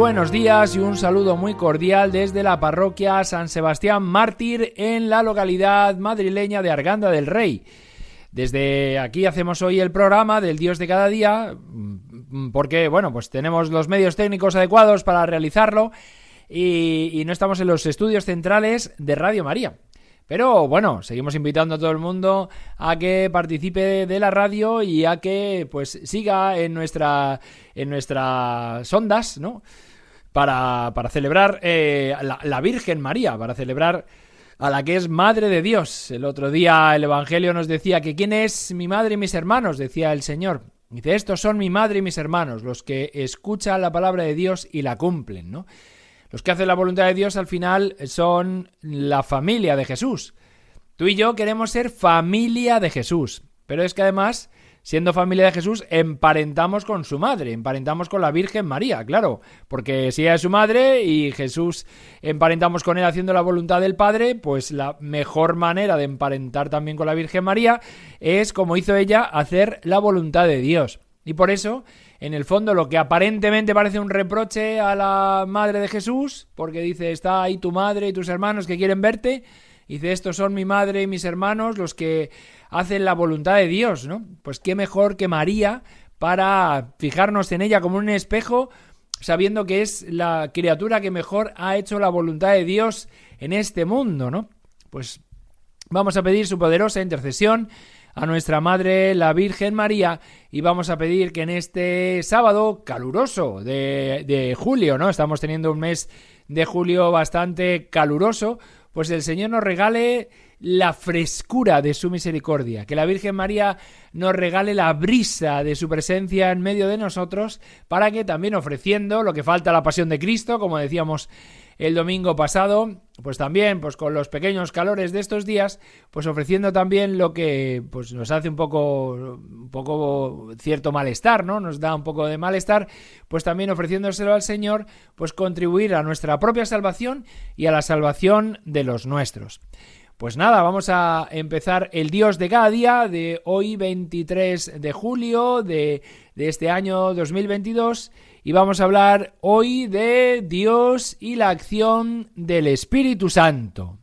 Buenos días y un saludo muy cordial desde la parroquia San Sebastián Mártir en la localidad madrileña de Arganda del Rey. Desde aquí hacemos hoy el programa del Dios de cada día mm, porque, bueno, pues tenemos los medios técnicos adecuados para realizarlo y, y no estamos en los estudios centrales de Radio María. Pero bueno, seguimos invitando a todo el mundo a que participe de la radio y a que pues siga en nuestra en nuestras ondas, ¿no? Para, para celebrar eh, la, la Virgen María, para celebrar a la que es Madre de Dios. El otro día el Evangelio nos decía que quién es mi madre y mis hermanos, decía el Señor. Dice, estos son mi madre y mis hermanos, los que escuchan la palabra de Dios y la cumplen, ¿no? Los que hacen la voluntad de Dios al final son la familia de Jesús. Tú y yo queremos ser familia de Jesús, pero es que además, siendo familia de Jesús, emparentamos con su madre, emparentamos con la Virgen María, claro, porque si ella es su madre y Jesús emparentamos con él haciendo la voluntad del Padre, pues la mejor manera de emparentar también con la Virgen María es, como hizo ella, hacer la voluntad de Dios. Y por eso en el fondo lo que aparentemente parece un reproche a la madre de Jesús, porque dice, está ahí tu madre y tus hermanos que quieren verte, dice, estos son mi madre y mis hermanos los que hacen la voluntad de Dios, ¿no? Pues qué mejor que María para fijarnos en ella como un espejo, sabiendo que es la criatura que mejor ha hecho la voluntad de Dios en este mundo, ¿no? Pues vamos a pedir su poderosa intercesión a nuestra Madre la Virgen María y vamos a pedir que en este sábado caluroso de, de julio, ¿no? Estamos teniendo un mes de julio bastante caluroso, pues el Señor nos regale la frescura de su misericordia, que la Virgen María nos regale la brisa de su presencia en medio de nosotros, para que también ofreciendo lo que falta a la pasión de Cristo, como decíamos el domingo pasado, pues también, pues con los pequeños calores de estos días, pues ofreciendo también lo que pues nos hace un poco, un poco cierto malestar, ¿no? Nos da un poco de malestar, pues también ofreciéndoselo al Señor, pues contribuir a nuestra propia salvación y a la salvación de los nuestros. Pues nada, vamos a empezar el Dios de cada día de hoy 23 de julio de, este año 2022 y vamos a hablar hoy de Dios y la acción del Espíritu Santo.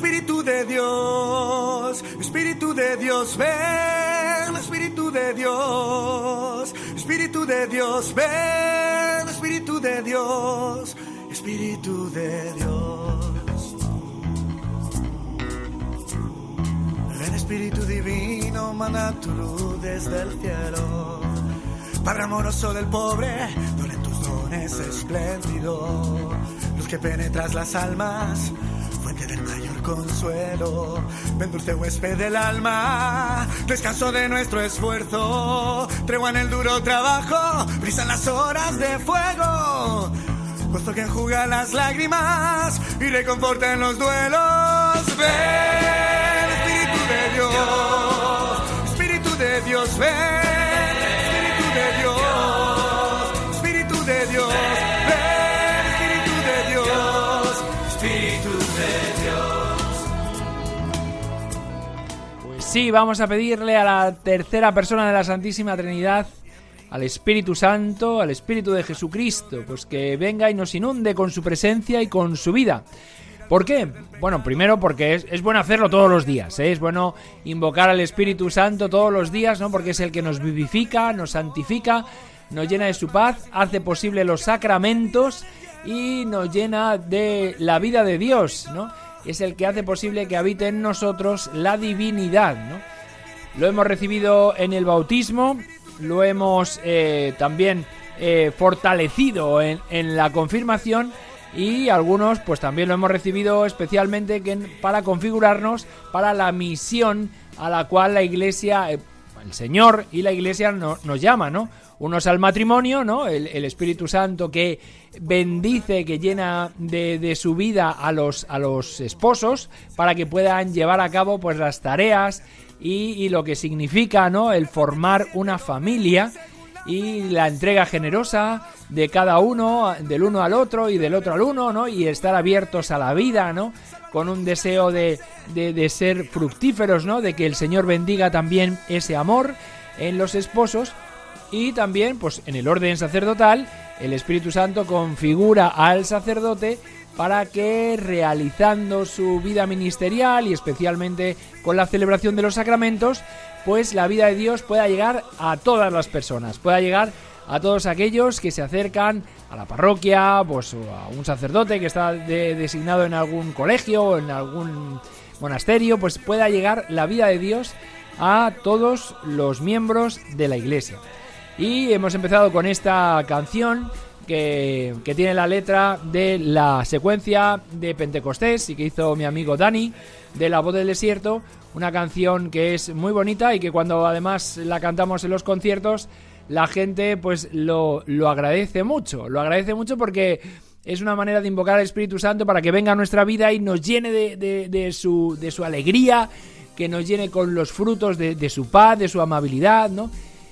Espíritu de Dios, Espíritu de Dios, ven, Espíritu de Dios, Espíritu de Dios, ven, Espíritu de Dios, Espíritu de Dios. Ven, Espíritu Divino, mana tu luz desde el cielo. Padre amoroso del pobre, done tus dones espléndido. Luz que penetras las almas, del mayor consuelo. Ven dulce huésped del alma, descanso de nuestro esfuerzo. Tregua en el duro trabajo, brisa en las horas de fuego. Gozo que enjuga las lágrimas y reconforta en los duelos. Sí, vamos a pedirle a la tercera persona de la Santísima Trinidad, al Espíritu Santo, al Espíritu de Jesucristo, pues que venga y nos inunde con su presencia y con su vida. ¿Por qué? Bueno, primero porque es, bueno hacerlo todos los días, ¿eh? es bueno invocar al Espíritu Santo todos los días, ¿no? Porque es el que nos vivifica, nos santifica, nos llena de su paz, hace posible los sacramentos y nos llena de la vida de Dios, ¿no? Es el que hace posible que habite en nosotros la divinidad, ¿no? Lo hemos recibido en el bautismo, lo hemos eh, también eh, fortalecido en, en, la confirmación y algunos pues también lo hemos recibido especialmente para configurarnos para la misión a la cual la iglesia, eh, el Señor y la iglesia nos llama, ¿no? Unos al matrimonio, ¿no? El, Espíritu Santo que bendice, que llena de, su vida a los, a los esposos para que puedan llevar a cabo pues las tareas y lo que significa, ¿no? El formar una familia y la entrega generosa de cada uno, del uno al otro y del otro al uno, ¿no? Y estar abiertos a la vida, ¿no? Con un deseo de, de, ser fructíferos, ¿no? De que el Señor bendiga también ese amor en los esposos y también, pues en el orden sacerdotal, el Espíritu Santo configura al sacerdote para que realizando su vida ministerial y especialmente con la celebración de los sacramentos, pues la vida de Dios pueda llegar a todas las personas, pueda llegar a todos aquellos que se acercan a la parroquia, pues a un sacerdote que está designado en algún colegio o en algún monasterio, pues pueda llegar la vida de Dios a todos los miembros de la iglesia. Y hemos empezado con esta canción que, que, tiene la letra de la secuencia de Pentecostés y que hizo mi amigo Dani de La Voz del Desierto, una canción que es muy bonita y que cuando además la cantamos en los conciertos, la gente pues lo, lo agradece mucho, lo agradece mucho porque es una manera de invocar al Espíritu Santo para que venga a nuestra vida y nos llene de, de, su, de su alegría, que nos llene con los frutos de, su paz, de su amabilidad, ¿no?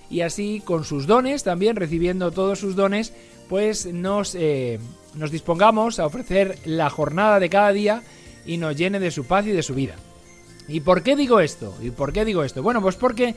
Y así con sus dones, también recibiendo todos sus dones, pues nos, eh, nos dispongamos a ofrecer la jornada de cada día y nos llene de su paz y de su vida. ¿Y por qué digo esto? ¿Y por qué digo esto? Bueno, pues porque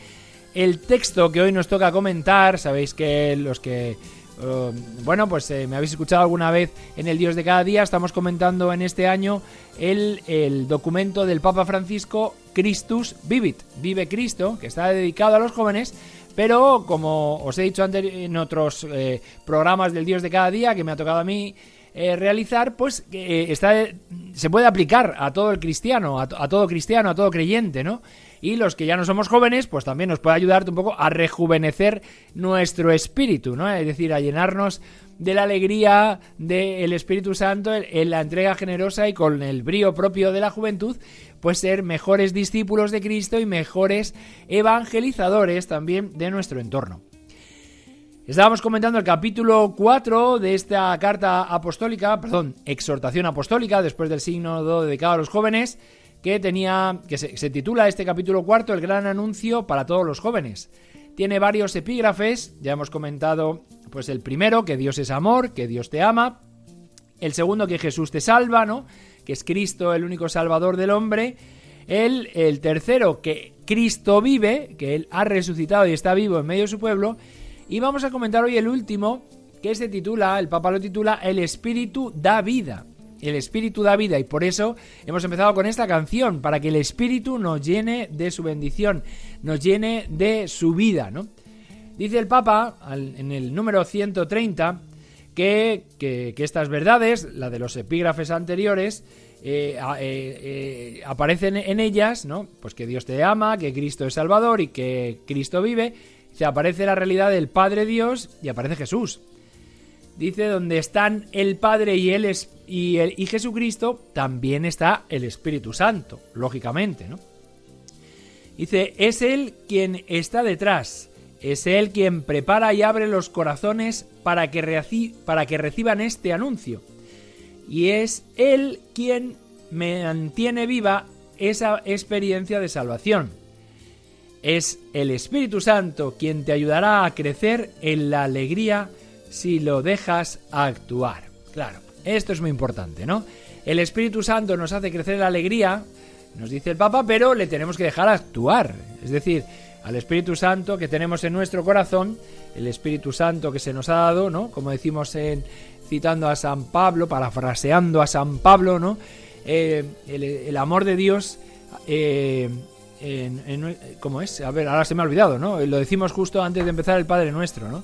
el texto que hoy nos toca comentar, sabéis que los que... Uh, bueno, pues eh, me habéis escuchado alguna vez en el Dios de cada día, estamos comentando en este año el, el documento del Papa Francisco Christus Vivit, Vive Cristo, que está dedicado a los jóvenes, pero como os he dicho antes en otros eh, programas del Dios de cada día que me ha tocado a mí eh, realizar, pues eh, está, se puede aplicar a todo el cristiano, a, todo cristiano, a todo creyente, ¿no? Y los que ya no somos jóvenes, pues también nos puede ayudarte un poco a rejuvenecer nuestro espíritu, ¿no? Es decir, a llenarnos de la alegría del Espíritu Santo en, la entrega generosa y con el brío propio de la juventud, pues ser mejores discípulos de Cristo y mejores evangelizadores también de nuestro entorno. Estábamos comentando el capítulo 4 de esta carta apostólica, perdón, exhortación apostólica, después del signo dedicado a los jóvenes, que tenía, que se, titula este capítulo cuarto, el gran anuncio para todos los jóvenes. Tiene varios epígrafes, ya hemos comentado, pues el primero, que Dios es amor, que Dios te ama. El segundo, que Jesús te salva, ¿no? Que es Cristo el único salvador del hombre. El, el tercero, que Cristo vive, que Él ha resucitado y está vivo en medio de su pueblo. Y vamos a comentar hoy el último, que se titula, el Papa lo titula El Espíritu da vida. El Espíritu da vida y por eso hemos empezado con esta canción, para que el Espíritu nos llene de su bendición, nos llene de su vida, ¿no? Dice el Papa en el número 130 que, que, estas verdades, la de los epígrafes anteriores, eh, eh, eh, aparecen en ellas, ¿no? Pues que Dios te ama, que Cristo es Salvador y que Cristo vive se aparece la realidad del Padre Dios y aparece Jesús. Dice, donde están el Padre y, él y, el, y Jesucristo, también está el Espíritu Santo, lógicamente, ¿no? Dice, es Él quien está detrás, es Él quien prepara y abre los corazones para que, para que reciban este anuncio. Y es Él quien mantiene viva esa experiencia de salvación. Es el Espíritu Santo quien te ayudará a crecer en la alegría si lo dejas actuar. Claro, esto es muy importante, ¿no? El Espíritu Santo nos hace crecer en la alegría, nos dice el Papa, pero le tenemos que dejar actuar. Es decir, al Espíritu Santo que tenemos en nuestro corazón, el Espíritu Santo que se nos ha dado, ¿no? Como decimos en citando a San Pablo, parafraseando a San Pablo, ¿no? Eh, el, amor de Dios eh, ¿Cómo es? A ver, ahora se me ha olvidado, ¿no? Lo decimos justo antes de empezar el Padre Nuestro, ¿no?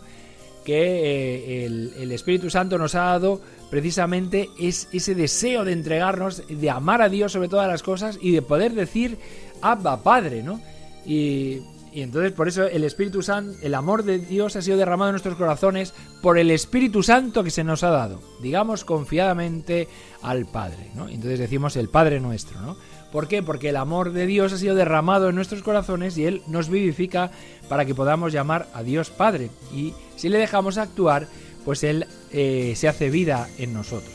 Que eh, el, Espíritu Santo nos ha dado precisamente es ese deseo de entregarnos, de amar a Dios sobre todas las cosas y de poder decir Abba Padre, ¿no? Y, y entonces por eso el Espíritu Santo, el amor de Dios ha sido derramado en nuestros corazones por el Espíritu Santo que se nos ha dado. Digamos confiadamente al Padre, ¿no? Entonces decimos el Padre nuestro, ¿no? ¿Por qué? Porque el amor de Dios ha sido derramado en nuestros corazones y Él nos vivifica para que podamos llamar a Dios Padre. Y si le dejamos actuar, pues Él eh, se hace vida en nosotros.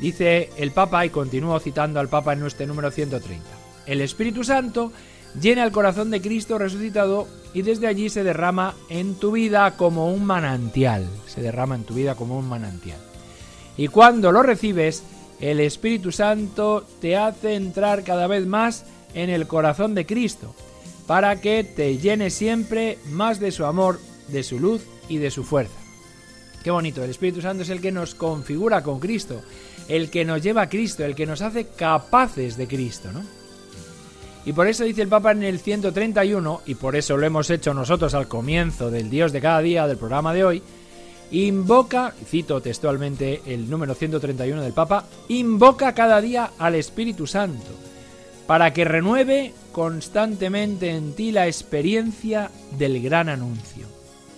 Dice el Papa, y continúo citando al Papa en nuestro número 130, el Espíritu Santo llena el corazón de Cristo resucitado y desde allí se derrama en tu vida como un manantial. Se derrama en tu vida como un manantial. Y cuando lo recibes, el Espíritu Santo te hace entrar cada vez más en el corazón de Cristo, para que te llene siempre más de su amor, de su luz y de su fuerza. Qué bonito, el Espíritu Santo es el que nos configura con Cristo, el que nos lleva a Cristo, el que nos hace capaces de Cristo, ¿no? Y por eso dice el Papa en el 131, y por eso lo hemos hecho nosotros al comienzo del Dios de cada día del programa de hoy, invoca, cito textualmente el número 131 del Papa, invoca cada día al Espíritu Santo para que renueve constantemente en ti la experiencia del gran anuncio.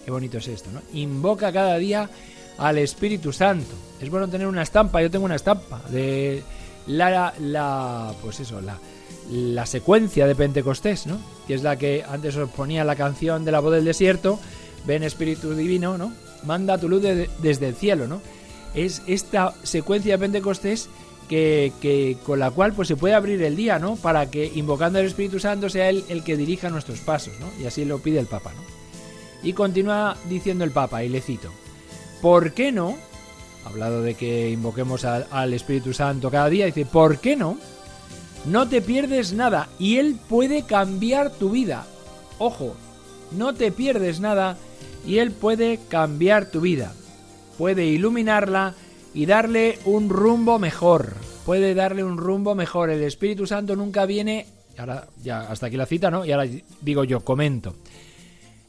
Qué bonito es esto, ¿no? Invoca cada día al Espíritu Santo. Es bueno tener una estampa, yo tengo una estampa de la, la pues eso, la, la secuencia de Pentecostés, ¿no? Que es la que antes os ponía la canción de la voz del desierto, ven Espíritu Divino, ¿no? Manda tu luz desde el cielo, ¿no? Es esta secuencia de Pentecostés que, con la cual pues se puede abrir el día, ¿no? Para que invocando al Espíritu Santo sea él el que dirija nuestros pasos, ¿no? Y así lo pide el Papa, ¿no? Y continúa diciendo el Papa, y le cito, ¿por qué no? Hablado de que invoquemos al Espíritu Santo cada día, dice, ¿por qué no? No te pierdes nada y Él puede cambiar tu vida. Ojo, no te pierdes nada y Él puede cambiar tu vida, puede iluminarla y darle un rumbo mejor, puede darle un rumbo mejor. El Espíritu Santo nunca viene, ahora ya hasta aquí la cita, ¿no? Y ahora digo yo, comento.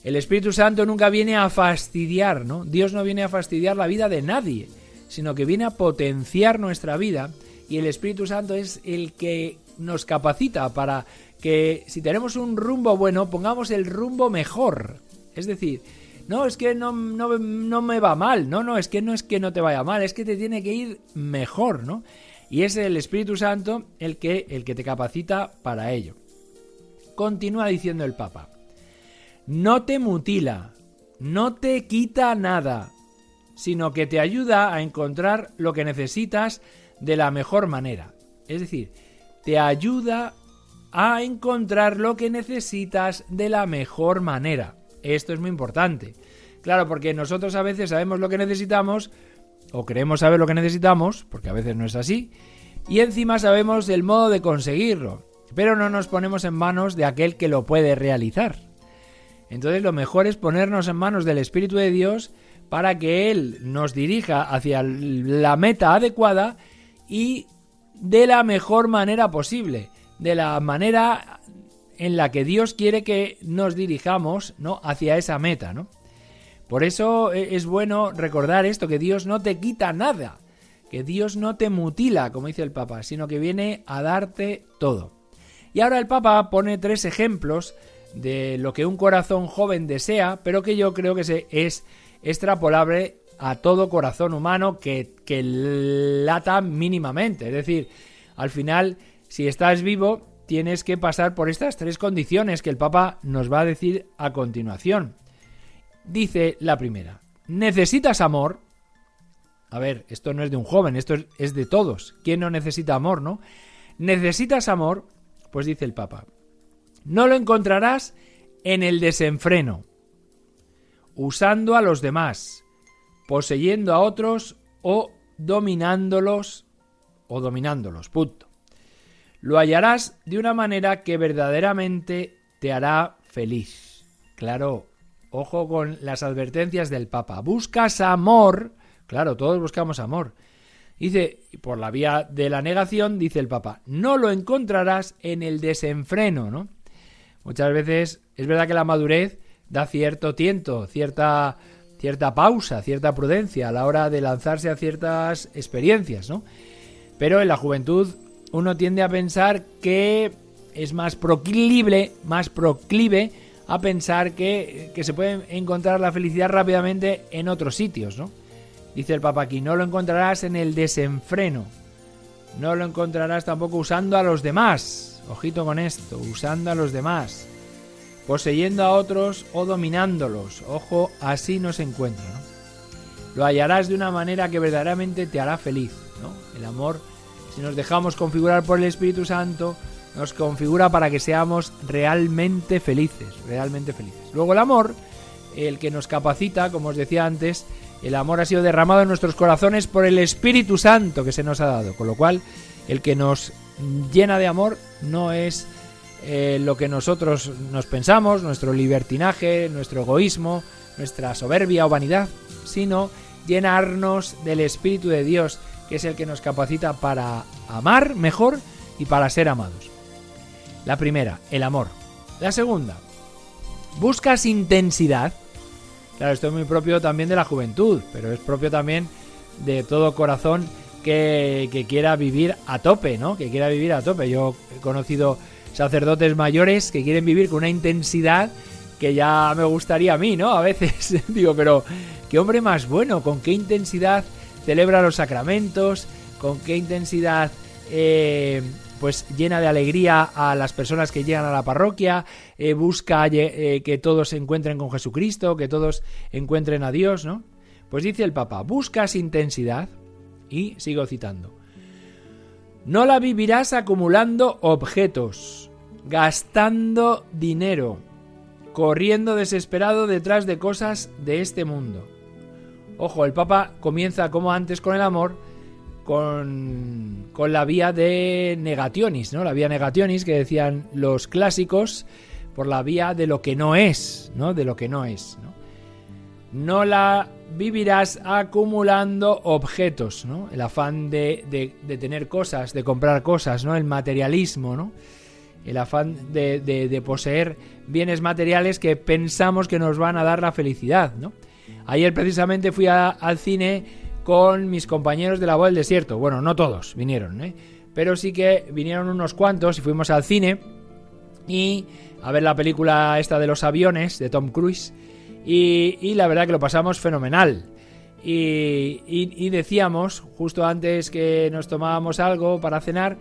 El Espíritu Santo nunca viene a fastidiar, ¿no? Dios no viene a fastidiar la vida de nadie, sino que viene a potenciar nuestra vida y el Espíritu Santo es el que nos capacita para que si tenemos un rumbo bueno, pongamos el rumbo mejor. Es decir, no, es que no, no, me va mal, no, no, es que no es que no te vaya mal, es que te tiene que ir mejor, ¿no? Y es el Espíritu Santo el que, el que te capacita para ello. Continúa diciendo el Papa, no te mutila, no te quita nada, sino que te ayuda a encontrar lo que necesitas de la mejor manera. Es decir, te ayuda a encontrar lo que necesitas de la mejor manera. Esto es muy importante. Claro, porque nosotros a veces sabemos lo que necesitamos, o creemos saber lo que necesitamos, porque a veces no es así, y encima sabemos el modo de conseguirlo, pero no nos ponemos en manos de aquel que lo puede realizar. Entonces lo mejor es ponernos en manos del Espíritu de Dios para que Él nos dirija hacia la meta adecuada y de la mejor manera posible, de la manera en la que Dios quiere que nos dirijamos ¿no? hacia esa meta. ¿no? Por eso eh, es bueno recordar esto, que Dios no te quita nada, que Dios no te mutila, como dice el Papa, sino que viene a darte todo. Y ahora el Papa pone tres ejemplos de lo que un corazón joven desea, pero que yo creo que es extrapolable a todo corazón humano que, que lata mínimamente. Es decir, al final, si estás vivo, tienes que pasar por estas tres condiciones que el Papa nos va a decir a continuación. Dice la primera, ¿necesitas amor? A ver, esto no es de un joven, esto es, de todos. ¿Quién no necesita amor, no? ¿Necesitas amor? Pues dice el Papa, no lo encontrarás en el desenfreno, usando a los demás, poseyendo a otros o dominándolos o dominándolos, punto lo hallarás de una manera que verdaderamente te hará feliz. Claro, ojo con las advertencias del Papa. Buscas amor, claro, todos buscamos amor. Dice, por la vía de la negación, dice el Papa, no lo encontrarás en el desenfreno, ¿no? Muchas veces es verdad que la madurez da cierto tiento, cierta cierta pausa, cierta prudencia a la hora de lanzarse a ciertas experiencias, ¿no? Pero en la juventud uno tiende a pensar que es más proclive, más proclive a pensar que, que se puede encontrar la felicidad rápidamente en otros sitios, ¿no? Dice el Papa aquí, no lo encontrarás en el desenfreno, no lo encontrarás tampoco usando a los demás, ojito con esto, usando a los demás, poseyendo a otros o dominándolos, ojo, así no se encuentra, ¿no? Lo hallarás de una manera que verdaderamente te hará feliz, ¿no? El amor, si nos dejamos configurar por el Espíritu Santo, nos configura para que seamos realmente felices, realmente felices. Luego el amor, el que nos capacita, como os decía antes, el amor ha sido derramado en nuestros corazones por el Espíritu Santo que se nos ha dado, con lo cual el que nos llena de amor no es eh, lo que nosotros nos pensamos, nuestro libertinaje, nuestro egoísmo, nuestra soberbia o vanidad, sino llenarnos del Espíritu de Dios, que es el que nos capacita para amar mejor y para ser amados. La primera, el amor. La segunda, buscas intensidad. Claro, esto es muy propio también de la juventud, pero es propio también de todo corazón que, que, quiera vivir a tope, ¿no? Que quiera vivir a tope. Yo he conocido sacerdotes mayores que quieren vivir con una intensidad que ya me gustaría a mí, ¿no? A veces digo, pero qué hombre más bueno, con qué intensidad celebra los sacramentos, con qué intensidad eh, pues llena de alegría a las personas que llegan a la parroquia, eh, busca eh, que todos se encuentren con Jesucristo, que todos encuentren a Dios, ¿no? Pues dice el Papa, buscas intensidad y sigo citando. No la vivirás acumulando objetos, gastando dinero, corriendo desesperado detrás de cosas de este mundo. Ojo, el Papa comienza como antes con el amor, con, con la vía de negationis, ¿no? La vía negationis que decían los clásicos por la vía de lo que no es, ¿no? De lo que no es, ¿no? No la vivirás acumulando objetos, ¿no? El afán de, de, de, tener cosas, de comprar cosas, ¿no? El materialismo, ¿no? El afán de, de, poseer bienes materiales que pensamos que nos van a dar la felicidad, ¿no? Ayer precisamente fui al cine con mis compañeros de la voz del desierto. Bueno, no todos vinieron, ¿eh? Pero sí que vinieron unos cuantos y fuimos al cine y a ver la película esta de los aviones de Tom Cruise y, la verdad que lo pasamos fenomenal. Y, decíamos, justo antes que nos tomábamos algo para cenar,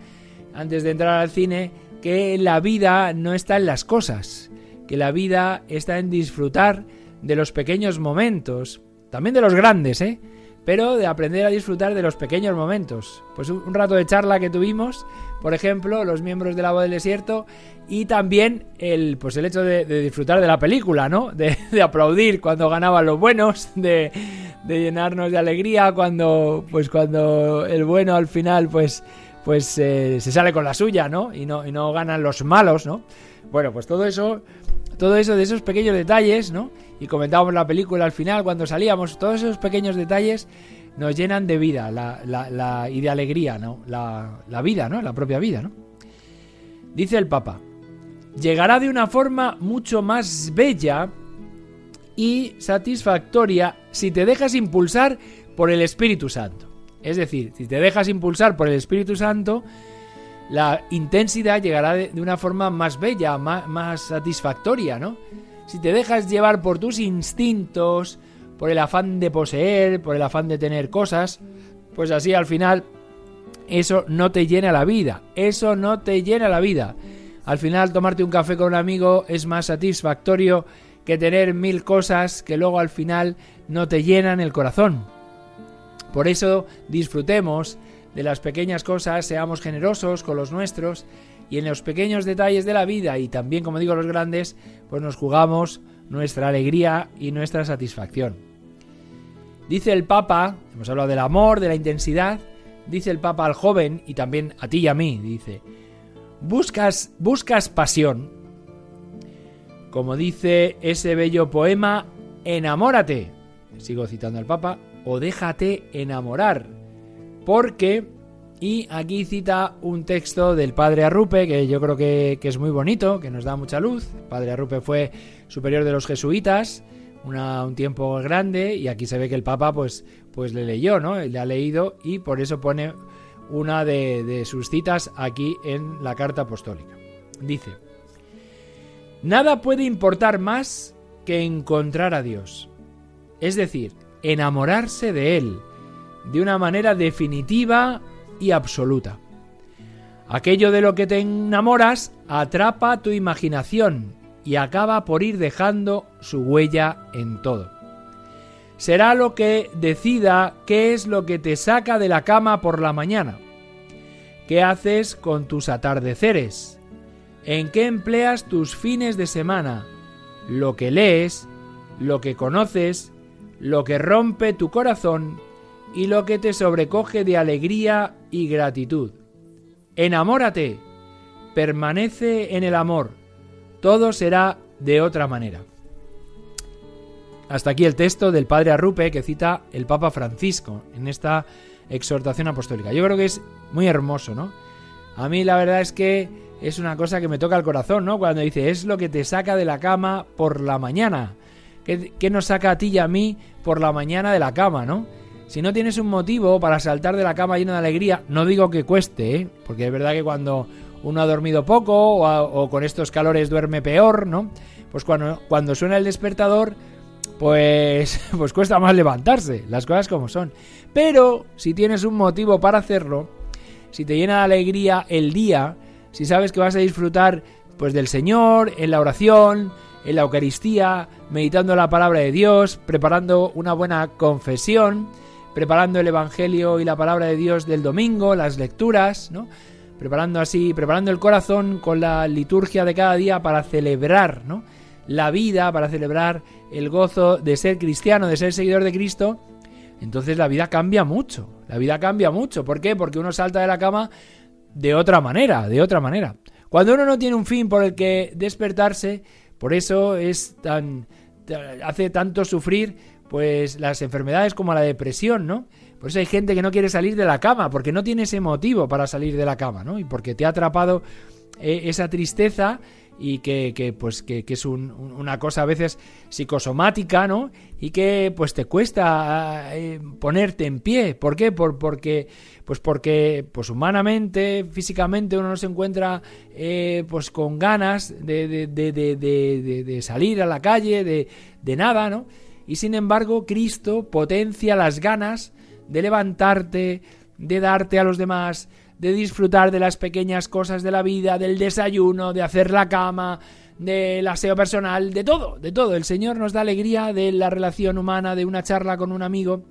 antes de entrar al cine, que la vida no está en las cosas, que la vida está en disfrutar de los pequeños momentos, también de los grandes, ¿eh? Pero de aprender a disfrutar de los pequeños momentos. Pues un rato de charla que tuvimos, por ejemplo, los miembros de la del desierto, y también el, pues el hecho de, disfrutar de la película, ¿no? De, aplaudir cuando ganaban los buenos, de, llenarnos de alegría cuando, pues cuando el bueno al final, pues, pues eh, se sale con la suya, ¿no? Y no, y no ganan los malos, ¿no? Bueno, pues todo eso, todo eso de esos pequeños detalles, ¿no? Y comentábamos la película al final cuando salíamos, todos esos pequeños detalles nos llenan de vida la, la, y de alegría, ¿no? La, la vida, ¿no? La propia vida, ¿no? Dice el Papa, llegará de una forma mucho más bella y satisfactoria si te dejas impulsar por el Espíritu Santo. Es decir, si te dejas impulsar por el Espíritu Santo, la intensidad llegará de, una forma más bella, más, satisfactoria, ¿no? Si te dejas llevar por tus instintos, por el afán de poseer, por el afán de tener cosas, pues así al final eso no te llena la vida, eso no te llena la vida. Al final tomarte un café con un amigo es más satisfactorio que tener mil cosas que luego al final no te llenan el corazón. Por eso disfrutemos de las pequeñas cosas, seamos generosos con los nuestros y en los pequeños detalles de la vida y también, como digo, los grandes, pues nos jugamos nuestra alegría y nuestra satisfacción. Dice el Papa, hemos hablado del amor, de la intensidad, dice el Papa al joven y también a ti y a mí, dice, Buscas, buscas pasión. Como dice ese bello poema, enamórate. Sigo citando al Papa, o déjate enamorar. Porque, y aquí cita un texto del padre Arrupe, que yo creo que, es muy bonito, que nos da mucha luz. El padre Arrupe fue superior de los jesuitas, un tiempo grande y aquí se ve que el Papa pues, pues le leyó, ¿no? Le ha leído y por eso pone una de sus citas aquí en la carta apostólica. Dice, nada puede importar más que encontrar a Dios, es decir, enamorarse de Él de una manera definitiva y absoluta. Aquello de lo que te enamoras atrapa tu imaginación y acaba por ir dejando su huella en todo. Será lo que decida qué es lo que te saca de la cama por la mañana. ¿Qué haces con tus atardeceres? ¿En qué empleas tus fines de semana? Lo que lees, lo que conoces, lo que rompe tu corazón y lo que te sobrecoge de alegría y gratitud. Enamórate, permanece en el amor, todo será de otra manera. Hasta aquí el texto del padre Arrupe que cita el Papa Francisco en esta exhortación apostólica. Yo creo que es muy hermoso, ¿no? A mí la verdad es que es una cosa que me toca el corazón, ¿no? Cuando dice, es lo que te saca de la cama por la mañana. ¿Qué, ¿Qué, nos saca a ti y a mí por la mañana de la cama, ¿no? Si no tienes un motivo para saltar de la cama lleno de alegría, no digo que cueste, ¿eh? Porque es verdad que cuando uno ha dormido poco o, con estos calores duerme peor, ¿no? Pues cuando, cuando suena el despertador, pues, pues cuesta más levantarse, las cosas como son. Pero si tienes un motivo para hacerlo, si te llena de alegría el día, si sabes que vas a disfrutar pues del Señor, en la oración, en la Eucaristía, meditando la palabra de Dios, preparando una buena confesión, preparando el Evangelio y la palabra de Dios del domingo, las lecturas, ¿no? preparando así, preparando el corazón con la liturgia de cada día para celebrar, ¿no? La vida, para celebrar el gozo de ser cristiano, de ser seguidor de Cristo, entonces la vida cambia mucho. La vida cambia mucho. ¿Por qué? Porque uno salta de la cama de otra manera, de otra manera. Cuando uno no tiene un fin por el que despertarse, por eso es tan hace tanto sufrir pues las enfermedades como la depresión, ¿no? Por eso hay gente que no quiere salir de la cama, porque no tiene ese motivo para salir de la cama, ¿no? Y porque te ha atrapado eh, esa tristeza y que, pues que, es una cosa a veces psicosomática, ¿no? Y que pues te cuesta eh, ponerte en pie. ¿Por qué? Por, porque pues porque pues humanamente, físicamente uno no se encuentra eh, pues con ganas de, de, de, de, salir a la calle, de, de nada, ¿no? Y sin embargo, Cristo potencia las ganas de levantarte, de darte a los demás, de disfrutar de las pequeñas cosas de la vida, del desayuno, de hacer la cama, del aseo personal, de todo, de todo. El Señor nos da alegría de la relación humana, de una charla con un amigo.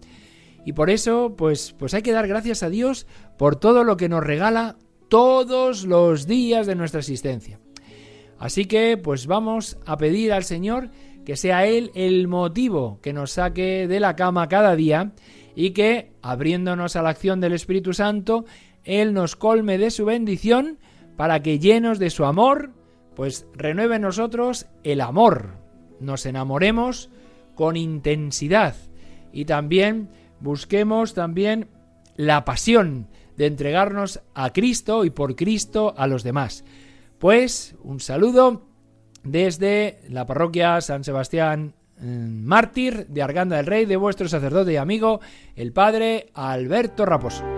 Y por eso, pues, pues hay que dar gracias a Dios por todo lo que nos regala todos los días de nuestra existencia. Así que, pues vamos a pedir al Señor que sea Él el motivo que nos saque de la cama cada día y que, abriéndonos a la acción del Espíritu Santo, Él nos colme de su bendición para que llenos de su amor, pues renueve en nosotros el amor, nos enamoremos con intensidad y también busquemos también la pasión de entregarnos a Cristo y por Cristo a los demás. Pues un saludo desde la parroquia San Sebastián mártir de Arganda del Rey de vuestro sacerdote y amigo, el padre Alberto Raposo.